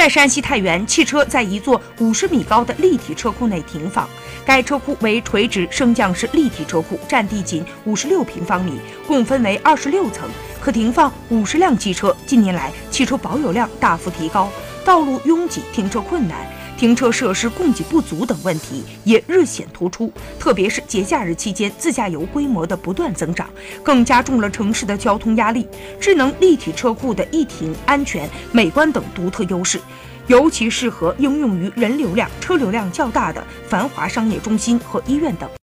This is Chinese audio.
在山西太原，汽车在一座五十米高的立体车库内停放。该车库为垂直升降式立体车库，占地仅五十六平方米，共分为二十六层，可停放五十辆汽车。近年来，汽车保有量大幅提高，道路拥挤，停车困难。停车设施供给不足等问题也日显突出，特别是节假日期间，自驾游规模的不断增长，更加重了城市的交通压力。智能立体车库的一停、安全、美观等独特优势，尤其适合应用于人流量、车流量较大的繁华商业中心和医院等。